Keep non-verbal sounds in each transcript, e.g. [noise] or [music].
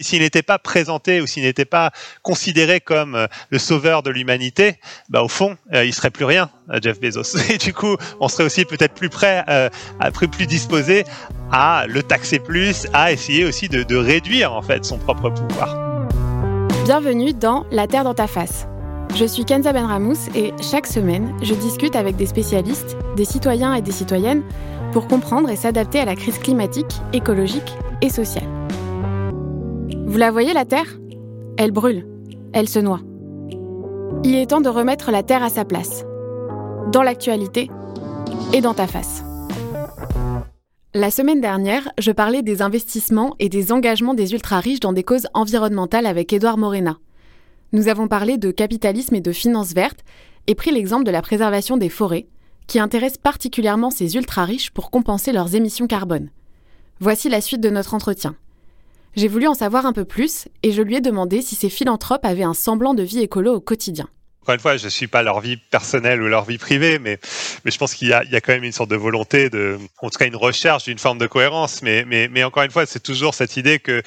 S'il n'était pas présenté ou s'il n'était pas considéré comme euh, le sauveur de l'humanité, bah au fond, euh, il serait plus rien, Jeff Bezos. [laughs] Et du coup, on serait aussi peut-être plus prêt, euh, plus, disposé à le taxer plus, à essayer aussi de, de réduire en fait son propre pouvoir. Bienvenue dans La Terre dans ta face. Je suis Kenza Benramous et chaque semaine, je discute avec des spécialistes, des citoyens et des citoyennes pour comprendre et s'adapter à la crise climatique, écologique et sociale. Vous la voyez, la Terre? Elle brûle, elle se noie. Il est temps de remettre la Terre à sa place, dans l'actualité et dans ta face. La semaine dernière, je parlais des investissements et des engagements des ultra-riches dans des causes environnementales avec Édouard Morena. Nous avons parlé de capitalisme et de finances vertes et pris l'exemple de la préservation des forêts, qui intéresse particulièrement ces ultra-riches pour compenser leurs émissions carbone. Voici la suite de notre entretien. J'ai voulu en savoir un peu plus et je lui ai demandé si ces philanthropes avaient un semblant de vie écolo au quotidien. Encore une fois, je ne suis pas leur vie personnelle ou leur vie privée, mais, mais je pense qu'il y, y, a quand même une sorte de volonté, de, en tout cas une recherche d'une forme de cohérence. Mais, mais, mais encore une fois, c'est toujours cette idée que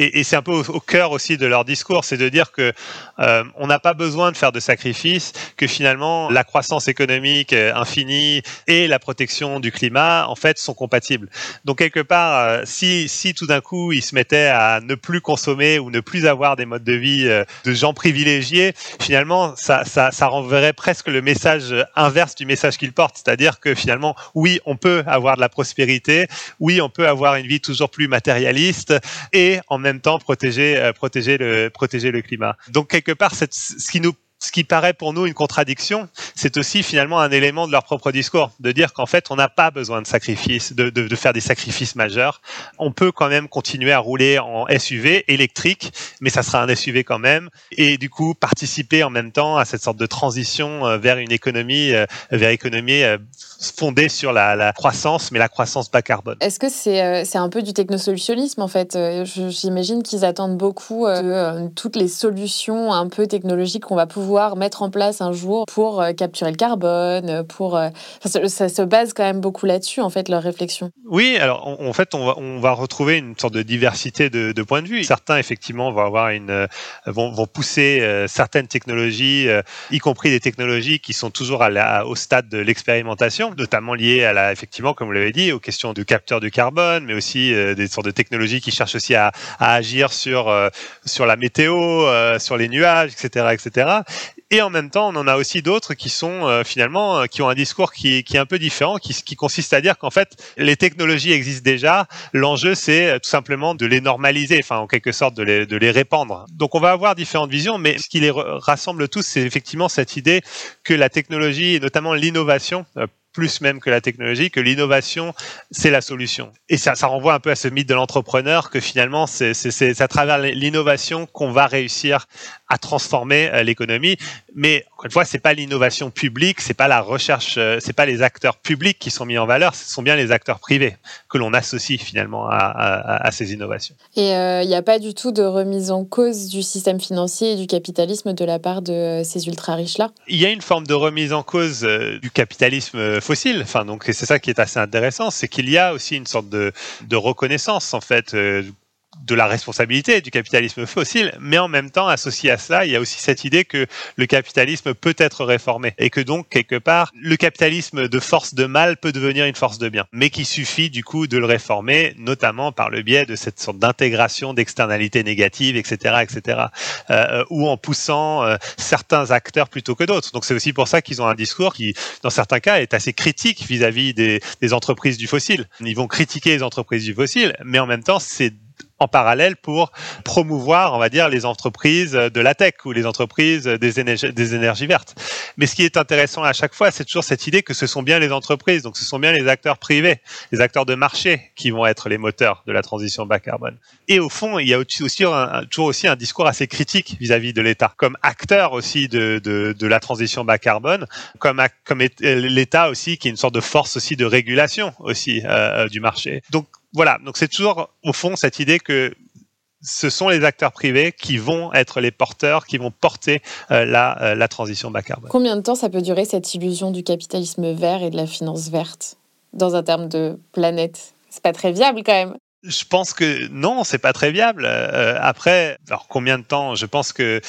et, et c'est un peu au, cœur aussi de leur discours, c'est de dire que euh, on n'a pas besoin de faire de sacrifices, que finalement la croissance économique infinie et la protection du climat en fait sont compatibles. Donc quelque part, euh, si, si tout d'un coup ils se mettaient à ne plus consommer ou ne plus avoir des modes de vie euh, de gens privilégiés, finalement ça, ça, ça renverrait presque le message inverse du message qu'ils portent, c'est-à-dire que finalement oui on peut avoir de la prospérité, oui on peut avoir une vie toujours plus matérialiste et en même temps protéger, euh, protéger, le, protéger le climat. Donc quelque part, ce qui nous ce qui paraît pour nous une contradiction, c'est aussi finalement un élément de leur propre discours, de dire qu'en fait, on n'a pas besoin de sacrifices, de, faire des sacrifices majeurs. On peut quand même continuer à rouler en SUV électrique, mais ça sera un SUV quand même, et du coup participer en même temps à cette sorte de transition euh, vers une économie, euh, vers économie fondée sur la, croissance, mais la croissance bas carbone. Est-ce que c'est euh, c'est un peu du technosolutionnisme en fait? J'imagine qu'ils attendent beaucoup de toutes les solutions un peu technologiques qu'on va pouvoir mettre en place un jour pour euh, capturer le carbone, pour euh, ça, se base quand même beaucoup là-dessus en fait leur réflexion. Oui, alors en, fait on va on va retrouver une sorte de diversité de, de points de vue. Certains effectivement vont avoir une euh, vont, vont pousser euh, certaines technologies, euh, y compris des technologies qui sont toujours au stade de l'expérimentation, notamment liées à la effectivement comme vous l'avez dit aux questions de capteur de carbone, mais aussi des sortes de technologies qui cherchent aussi à, à agir sur sur la météo, sur les nuages, etc., etc. Et en même temps, on en a aussi d'autres qui sont euh, finalement euh, qui ont un discours qui, qui, est un peu différent, qui, qui consiste à dire qu'en fait les technologies existent déjà. L'enjeu c'est euh, tout simplement de les normaliser, enfin en quelque sorte de les, de les répandre. Donc on va avoir différentes visions, mais ce qui les rassemble tous, c'est effectivement cette idée que la technologie et notamment l'innovation plus même que la technologie, que l'innovation, c'est la solution. Et ça, ça renvoie un peu à ce mythe de l'entrepreneur que finalement, c'est à travers l'innovation qu'on va réussir à transformer euh, l'économie. Mais encore une fois, c'est pas l'innovation publique, c'est pas la recherche, euh, c'est pas les acteurs publics qui sont mis en valeur, ce sont bien les acteurs privés que l'on associe finalement à, à, à, ces innovations. Et il euh, n'y a pas du tout de remise en cause du système financier et du capitalisme de la part de ces ultra riches là. Il y a une forme de remise en cause du capitalisme fossile. Enfin, donc c'est ça qui est assez intéressant, c'est qu'il y a aussi une sorte de, de reconnaissance en fait de la responsabilité du capitalisme fossile, mais en même temps, associé à cela, il y a aussi cette idée que le capitalisme peut être réformé et que donc, quelque part, le capitalisme de force de mal peut devenir une force de bien, mais qu'il suffit du coup de le réformer, notamment par le biais de cette sorte d'intégration d'externalités négatives, etc., etc., euh, ou en poussant euh, certains acteurs plutôt que d'autres. Donc c'est aussi pour ça qu'ils ont un discours qui, dans certains cas, est assez critique vis-à-vis -vis des, des entreprises du fossile. Ils vont critiquer les entreprises du fossile, mais en même temps, c'est en parallèle pour promouvoir, on va dire, les entreprises de la tech ou les entreprises des énergies, vertes. Mais ce qui est intéressant à chaque fois, c'est toujours cette idée que ce sont bien les entreprises, donc ce sont bien les acteurs privés, les acteurs de marché qui vont être les moteurs de la transition bas carbone. Et au fond, il y a aussi un, toujours aussi un discours assez critique vis-à-vis -vis de l'État, comme acteur aussi de, la transition bas carbone, comme, comme l'État aussi qui est une sorte de force aussi de régulation aussi euh, du marché. Donc voilà, donc c'est toujours au fond cette idée que ce sont les acteurs privés qui vont être les porteurs, qui vont porter euh, la, euh, la transition bas carbone. Combien de temps ça peut durer cette illusion du capitalisme vert et de la finance verte dans un terme de planète? C'est pas très viable quand même. Je pense que non, c'est pas très viable. après, alors combien de temps? Je pense que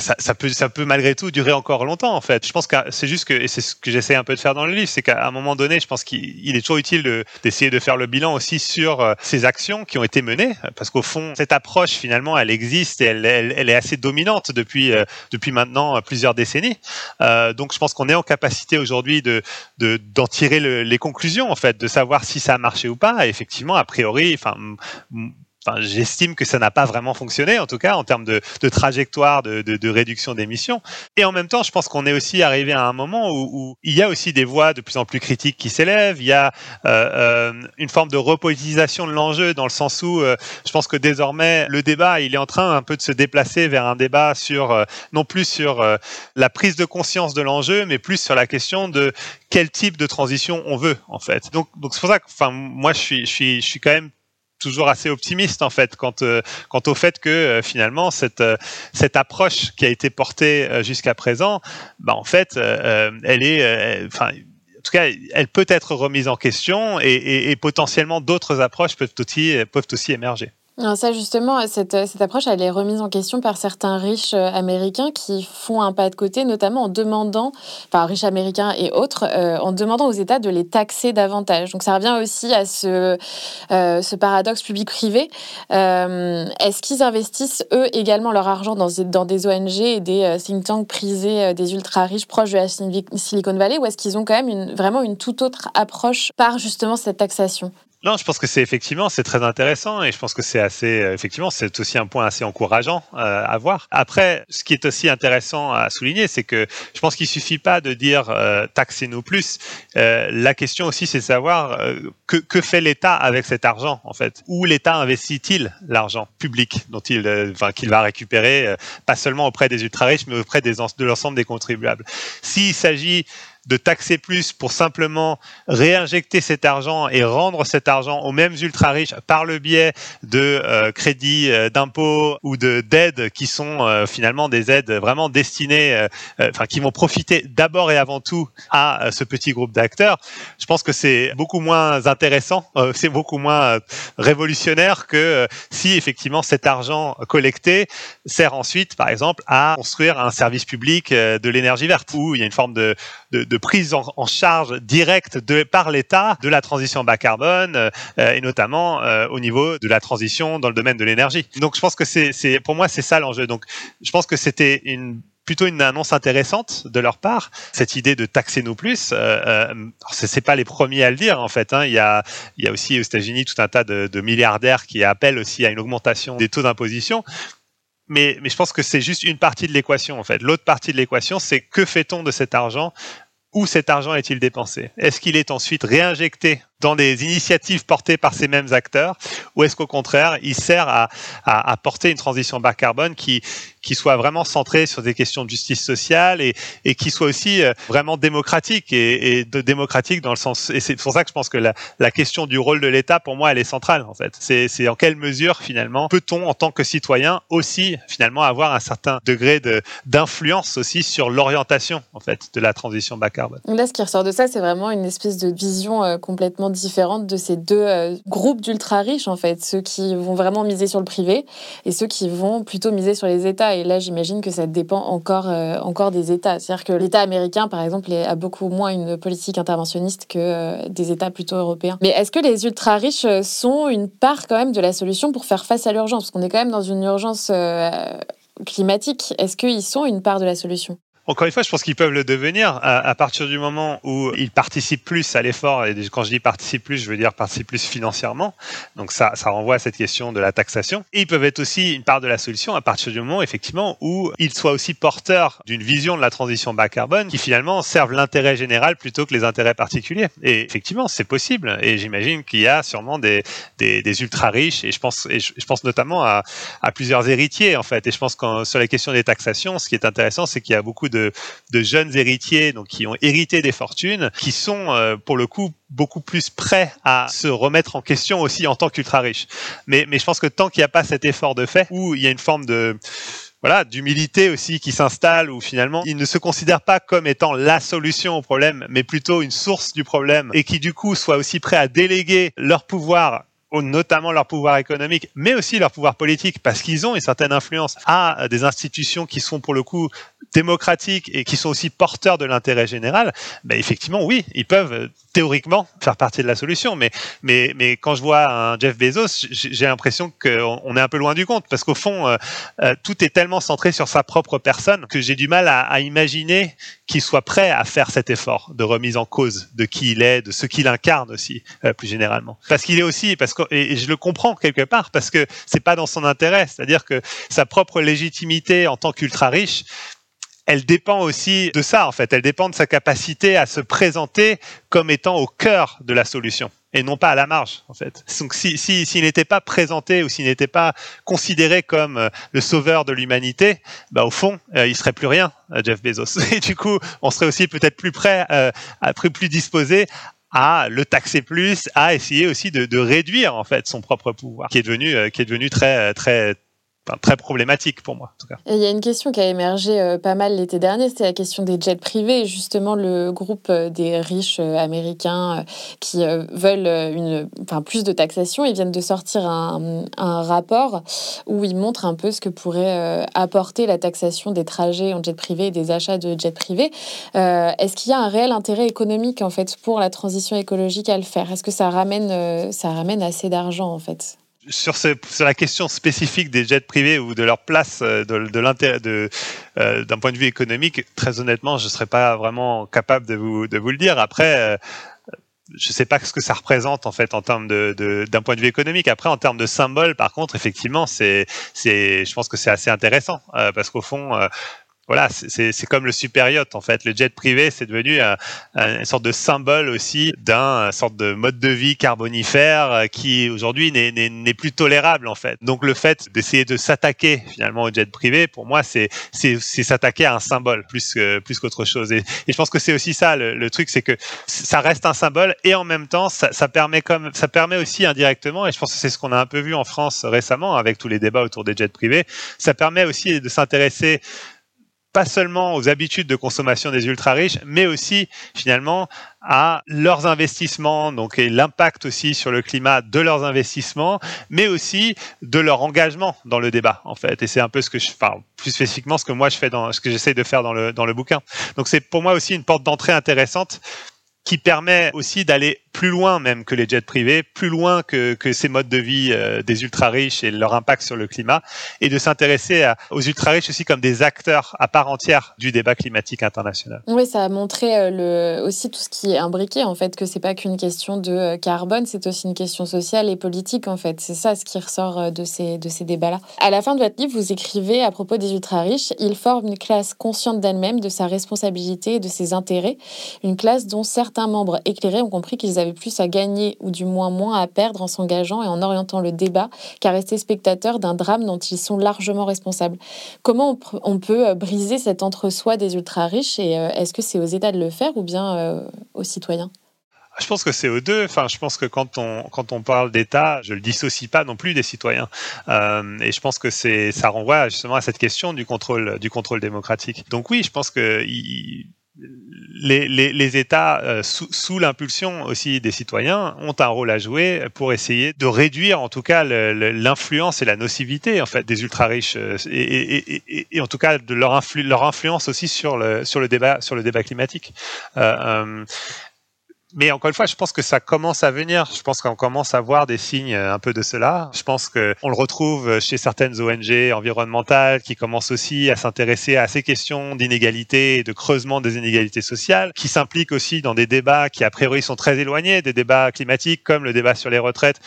ça, peut, ça peut malgré tout durer encore longtemps en fait. Je pense que c'est juste que, et c'est ce que j'essaie un peu de faire dans le livre, c'est qu'à un moment donné, je pense qu'il est toujours utile d'essayer de, faire le bilan aussi sur euh, ces actions qui ont été menées, parce qu'au fond, cette approche finalement, elle existe et elle, elle, est assez dominante depuis, euh, depuis maintenant plusieurs décennies. Euh, donc je pense qu'on est en capacité aujourd'hui de d'en tirer les conclusions en fait, de savoir si ça a marché ou pas. Et effectivement, a priori, enfin j'estime que ça n'a pas vraiment fonctionné, en tout cas en termes de, trajectoire de, réduction d'émissions. Et en même temps, je pense qu'on est aussi arrivé à un moment où, il y a aussi des voix de plus en plus critiques qui s'élèvent. Il y a euh, euh, une forme de repolitisation de l'enjeu dans le sens où euh, je pense que désormais le débat, il est en train un peu de se déplacer vers un débat sur non plus sur la prise de conscience de l'enjeu, mais plus sur la question de quel type de transition on veut en fait. Donc, donc c'est pour ça que, enfin, moi, je suis, je suis, je suis quand même toujours assez optimiste en fait quant, euh, au fait que euh, finalement cette, euh, cette approche qui a été portée jusqu'à présent, bah, en fait, elle est, enfin, en tout cas, elle peut être remise en question et, et potentiellement d'autres approches peuvent aussi, peuvent aussi émerger ça, justement, cette, cette, approche, elle est remise en question par certains riches euh, américains qui font un pas de côté, notamment en demandant, enfin, riches américains et autres, euh, en demandant aux États de les taxer davantage. Donc, ça revient aussi à ce, euh, ce paradoxe public-privé. Est-ce qu'ils investissent, eux, également leur argent dans, dans des ONG et des think tanks prisés des ultra-riches proches de la Silicon Valley, ou est-ce qu'ils ont quand même une, vraiment une toute autre approche par, justement, cette taxation? Non, je pense que c'est effectivement c'est très intéressant et je pense que c'est assez euh, effectivement c'est aussi un point assez encourageant euh, à voir. Après, ce qui est aussi intéressant à souligner, c'est que je pense qu'il suffit pas de dire euh, taxez-nous plus. la question aussi, c'est de savoir que, que fait l'État avec cet argent en fait? Où l'État investit-il l'argent public dont il enfin qu'il va récupérer, pas seulement auprès des ultra riches, mais auprès des de l'ensemble des contribuables? S'il s'agit de taxer plus pour simplement réinjecter cet argent et rendre cet argent aux mêmes ultra riches par le biais de euh, crédits euh, d'impôts ou de d'aides qui sont euh, finalement des aides vraiment destinées, enfin qui vont profiter d'abord et avant tout à ce petit groupe d'acteurs. Je pense que c'est beaucoup moins intéressant, c'est beaucoup moins révolutionnaire que si effectivement cet argent collecté sert ensuite, par exemple, à construire un service public de l'énergie verte où il y a une forme de, de, de prise en, charge directe par l'État de la transition bas carbone euh, et notamment euh, au niveau de la transition dans le domaine de l'énergie. Donc je pense que c'est, pour moi c'est ça l'enjeu. Donc je pense que c'était plutôt une annonce intéressante de leur part, cette idée de taxer nous plus. Euh, euh c'est pas les premiers à le dire en fait. Hein. Il, y a, aussi aux États-Unis tout un tas de, milliardaires qui appellent aussi à une augmentation des taux d'imposition. Mais, mais je pense que c'est juste une partie de l'équation en fait. L'autre partie de l'équation, c'est que fait-on de cet argent? Où cet argent est-il dépensé? Est-ce qu'il est ensuite réinjecté dans des initiatives portées par ces mêmes acteurs ou est-ce qu'au contraire, il sert à, à, à, porter une transition bas carbone qui, qui soit vraiment centrée sur des questions de justice sociale et, et qui soit aussi euh, vraiment démocratique et, et de démocratique dans le sens et c'est pour ça que je pense que la, la question du rôle de l'État pour moi elle est centrale en fait. C'est en quelle mesure finalement peut-on en tant que citoyen aussi finalement avoir un certain degré de d'influence aussi sur l'orientation en fait de la transition bas carbone? Là ce qui ressort de ça c'est vraiment une espèce de vision euh, complètement différentes de ces deux euh, groupes d'ultra riches, en fait. Ceux qui vont vraiment miser sur le privé et ceux qui vont plutôt miser sur les États. Et là, j'imagine que ça dépend encore, euh, encore des États. C'est-à-dire que l'État américain, par exemple, a beaucoup moins une politique interventionniste que euh, des États plutôt européens. Mais est-ce que les ultra riches sont une part quand même de la solution pour faire face à l'urgence? Parce qu'on est quand même dans une urgence climatique. Est-ce qu'ils sont une part de la solution? Encore une fois, je pense qu'ils peuvent le devenir à, partir du moment où ils participent plus à l'effort. Et quand je dis participent plus, je veux dire participent plus financièrement. Donc ça, ça renvoie à cette question de la taxation. Et ils peuvent être aussi une part de la solution à partir du moment, effectivement, où ils soient aussi porteurs d'une vision de la transition bas carbone qui finalement servent l'intérêt général plutôt que les intérêts particuliers. Et effectivement, c'est possible. Et j'imagine qu'il y a sûrement des, des, des, ultra riches. Et je pense, et je, pense notamment à, à, plusieurs héritiers en fait. Et je pense que sur la question des taxations, ce qui est intéressant, c'est qu'il y a beaucoup de de, jeunes héritiers donc qui ont hérité des fortunes, qui sont euh, pour le coup beaucoup plus prêts à se remettre en question aussi en tant qu'ultra riches. Mais, mais je pense que tant qu'il n'y a pas cet effort de fait, où il y a une forme de voilà, d'humilité aussi qui s'installe où finalement ils ne se considèrent pas comme étant la solution au problème, mais plutôt une source du problème et qui du coup soient aussi prêts à déléguer leur pouvoir notamment leur pouvoir économique, mais aussi leur pouvoir politique, parce qu'ils ont une certaine influence à des institutions qui sont pour le coup démocratiques et qui sont aussi porteurs de l'intérêt général, ben effectivement, oui, ils peuvent théoriquement faire partie de la solution. Mais, mais, mais quand je vois un Jeff Bezos, j'ai l'impression qu'on est un peu loin du compte, parce qu'au fond, euh, euh, tout est tellement centré sur sa propre personne que j'ai du mal à, à imaginer qu'il soit prêt à faire cet effort de remise en cause de qui il est, de ce qu'il incarne aussi, plus généralement. Parce qu'il est aussi, parce que, et je le comprends quelque part, parce que c'est pas dans son intérêt, c'est-à-dire que sa propre légitimité en tant qu'ultra riche, elle dépend aussi de ça, en fait. Elle dépend de sa capacité à se présenter comme étant au cœur de la solution et non pas à la marge, en fait. Donc, s'il si, si, n'était pas présenté ou s'il n'était pas considéré comme euh, le sauveur de l'humanité, bah, au fond, euh, il serait plus rien, euh, Jeff Bezos. [laughs] Et du coup, on serait aussi peut-être plus prêt, euh, plus disposé à le taxer plus, à essayer aussi de, de, réduire en fait son propre pouvoir, qui est devenu, qui est devenu très, très, très problématique pour moi. Il y a une question qui a émergé euh, pas mal l'été dernier, c'était la question des jets privés. Justement, le groupe euh, des riches euh, américains qui veulent une, plus de taxation, ils viennent de sortir un, un, rapport où ils montrent un peu ce que pourrait apporter la taxation des trajets en jet privé et des achats de jets privés. Est-ce qu'il y a un réel intérêt économique en fait pour la transition écologique à le faire? Est-ce que ça ramène, ça ramène assez d'argent en fait? Sur, ce, sur, la question spécifique des jets privés ou de leur place euh, de, de euh, d'un point de vue économique, très honnêtement, je ne serais pas vraiment capable de vous, de vous le dire. Après, euh, je ne sais pas ce que ça représente en fait en termes de, d'un point de vue économique. Après, en termes de symbole, par contre, effectivement, c'est, c'est, je pense que c'est assez intéressant euh, parce qu'au fond, voilà, c'est comme le super yacht en fait. Le jet privé, c'est devenu un, une sorte de symbole aussi d'un sorte de mode de vie carbonifère euh, qui aujourd'hui n'est plus tolérable en fait. Donc le fait d'essayer de s'attaquer finalement au jet privé, pour moi, c'est s'attaquer à un symbole plus que, plus qu'autre chose. Et, et, je pense que c'est aussi ça le, le truc, c'est que ça reste un symbole et en même temps, ça, ça, permet comme ça permet aussi indirectement, et je pense que c'est ce qu'on a un peu vu en France récemment avec tous les débats autour des jets privés, ça permet aussi de s'intéresser pas seulement aux habitudes de consommation des ultra riches, mais aussi finalement à leurs investissements, donc et l'impact aussi sur le climat de leurs investissements, mais aussi de leur engagement dans le débat en fait. Et c'est un peu ce que je, enfin plus spécifiquement ce que moi je fais dans ce que j'essaie de faire dans le dans le bouquin. Donc c'est pour moi aussi une porte d'entrée intéressante qui permet aussi d'aller plus loin même que les jets privés, plus loin que, ces modes de vie euh, des ultra riches et leur impact sur le climat, et de s'intéresser aux ultra riches aussi comme des acteurs à part entière du débat climatique international. Oui, ça a montré euh, aussi tout ce qui est imbriqué en fait, que c'est pas qu'une question de euh, carbone, c'est aussi une question sociale et politique en fait. C'est ça ce qui ressort de ces, de ces débats-là. À la fin de votre livre, vous écrivez à propos des ultra riches, ils forment une classe consciente d'elle-même, de sa responsabilité et de ses intérêts, une classe dont certains membres éclairés ont compris qu'ils avaient plus à gagner ou du moins moins à perdre en s'engageant et en orientant le débat qu'à rester spectateur d'un drame dont ils sont largement responsables. Comment on, peut euh, briser cet entre-soi des ultra-riches et euh, est-ce que c'est aux États de le faire ou bien euh, aux citoyens? Je pense que c'est aux deux. Enfin, je pense que quand on quand on parle d'État, je le dissocie pas non plus des citoyens. Et je pense que c'est ça renvoie justement à cette question du contrôle du contrôle démocratique. Donc oui, je pense que les, les, les, États, euh, sous, sous l'impulsion aussi des citoyens, ont un rôle à jouer pour essayer de réduire, en tout cas, l'influence et la nocivité en fait des ultra riches euh, et, et, et, et en tout cas de leur, influ, leur influence aussi sur le sur le débat sur le débat climatique. Euh, euh mais encore une fois, je pense que ça commence à venir. Je pense qu'on commence à voir des signes euh, un peu de cela. Je pense qu'on le retrouve chez certaines ONG environnementales qui commencent aussi à s'intéresser à ces questions d'inégalité et de creusement des inégalités sociales, qui s'impliquent aussi dans des débats qui a priori sont très éloignés des débats climatiques, comme le débat sur les retraites,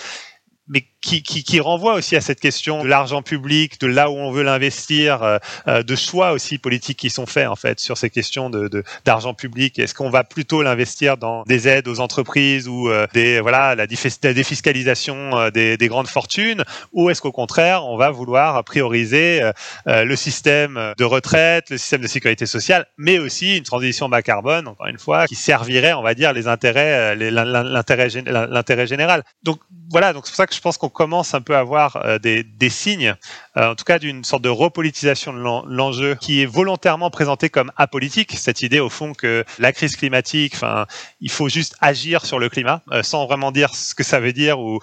mais qui, qui, qui, renvoie aussi à cette question de l'argent public, de là où on veut l'investir, euh, euh, de choix aussi politiques qui sont faits en fait sur ces questions de d'argent public. Est-ce qu'on va plutôt l'investir dans des aides aux entreprises ou euh, des voilà la, défiscalisation des, des, grandes fortunes, ou est-ce qu'au contraire on va vouloir prioriser le système de retraite, le système de sécurité sociale, mais aussi une transition bas carbone, encore une fois, qui servirait, on va dire, les intérêts, l'intérêt l'intérêt général? Donc voilà, donc c'est pour ça que je pense qu'on commence un peu à avoir euh, des, des, signes, euh, en tout cas d'une sorte de repolitisation de l'enjeu qui est volontairement présenté comme apolitique. Cette idée au fond que la crise climatique, enfin, il faut juste agir sur le climat euh, sans vraiment dire ce que ça veut dire ou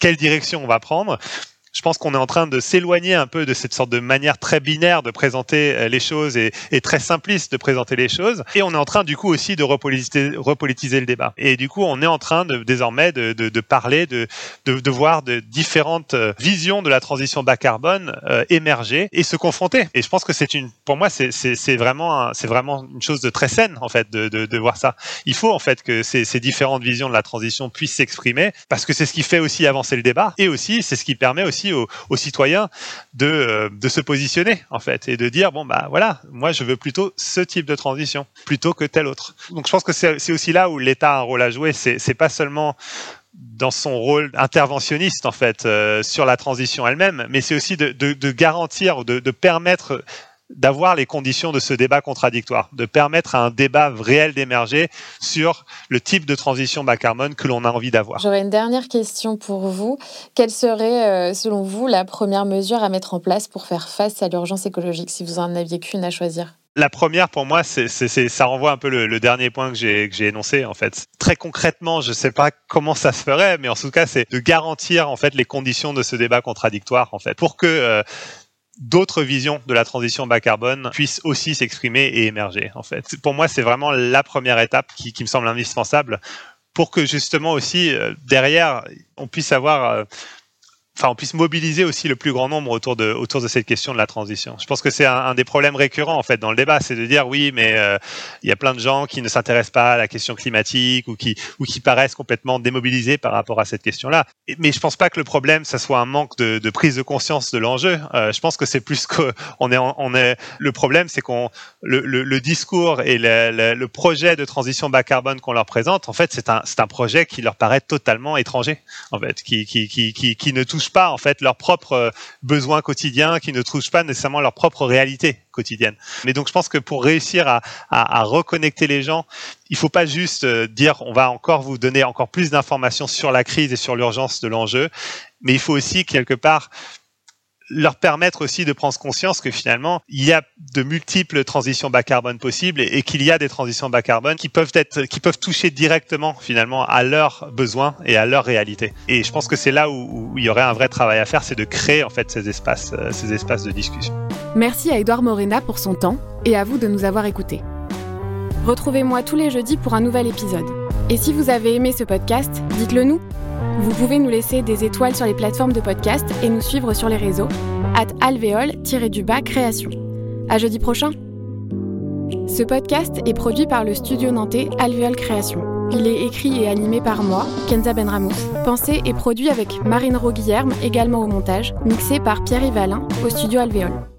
quelle direction on va prendre je pense qu'on est en train de s'éloigner un peu de cette sorte de manière très binaire de présenter euh, les choses et, très simpliste de présenter les choses. Et on est en train du coup aussi de repolitiser, le débat. Et du coup, on est en train de, désormais de, parler, de, de, voir de différentes euh, visions de la transition bas carbone euh, émerger et se confronter. Et je pense que c'est une, pour moi, c'est vraiment, c'est vraiment une chose de très saine en fait de, de, voir ça. Il faut en fait que ces, ces différentes visions de la transition puissent s'exprimer parce que c'est ce qui fait aussi avancer le débat et aussi c'est ce qui permet aussi aux, citoyens de, euh, de, se positionner en fait et de dire bon bah voilà moi je veux plutôt ce type de transition plutôt que tel autre. Donc je pense que c'est aussi là où l'État a un rôle à jouer. C'est pas seulement dans son rôle interventionniste en fait euh, sur la transition elle-même, mais c'est aussi de garantir, de, de permettre d'avoir les conditions de ce débat contradictoire, de permettre à un débat réel d'émerger sur le type de transition bas carbone que l'on a envie d'avoir. J'aurais une dernière question pour vous. Quelle serait, euh, selon vous, la première mesure à mettre en place pour faire face à l'urgence écologique, si vous en aviez qu'une à choisir? La première, pour moi, c'est, ça renvoie un peu le, dernier point que j'ai, que j'ai énoncé, en fait. Très concrètement, je ne sais pas comment ça se ferait, mais en tout cas, c'est de garantir, en fait, les conditions de ce débat contradictoire, en fait, pour que euh, d'autres visions de la transition bas carbone puissent aussi s'exprimer et émerger. En fait, pour moi, c'est vraiment la première étape qui, me semble indispensable pour que justement aussi euh, derrière on puisse avoir euh, enfin, on puisse mobiliser aussi le plus grand nombre autour de, autour de cette question de la transition. Je pense que c'est un, des problèmes récurrents en fait dans le débat, c'est de dire oui, mais euh, il y a plein de gens qui ne s'intéressent pas à la question climatique ou qui, ou qui paraissent complètement démobilisés par rapport à cette question-là. Mais je pense pas que le problème, ça soit un manque de, de prise de conscience de l'enjeu. Euh, je pense que c'est plus que on est, on est. Le problème, c'est qu'on le, le, le, discours et le, le, projet de transition bas carbone qu'on leur présente, en fait, c'est un, c'est un projet qui leur paraît totalement étranger, en fait, qui, qui, qui, qui, qui ne touche pas en fait leurs propres euh, besoins quotidiens, qui ne touchent pas nécessairement leur propre réalité quotidienne. Mais donc je pense que pour réussir à, à, reconnecter les gens, il faut pas juste euh, dire on va encore vous donner encore plus d'informations sur la crise et sur l'urgence de l'enjeu, mais il faut aussi quelque part leur permettre aussi de prendre conscience que finalement, il y a de multiples transitions bas carbone possibles et, qu'il y a des transitions bas carbone qui peuvent être, qui peuvent toucher directement finalement à leurs besoins et à leur réalité. Et je pense que c'est là où, il y aurait un vrai travail à faire, c'est de créer en fait ces espaces, euh, ces espaces de discussion. Merci à Edouard Morena pour son temps et à vous de nous avoir écoutés. Retrouvez-moi tous les jeudis pour un nouvel épisode. Et si vous avez aimé ce podcast, dites-le nous. Vous pouvez nous laisser des étoiles sur les plateformes de podcast et nous suivre sur les réseaux at alvéole-du-bas création. À jeudi prochain. Ce podcast est produit par le studio nantais Alvéole Création. Il est écrit et animé par moi, Kenza Benramous. Pensé et produit avec Marine Roguillerme, également au montage, mixé par Pierre Yvalin au studio Alvéole.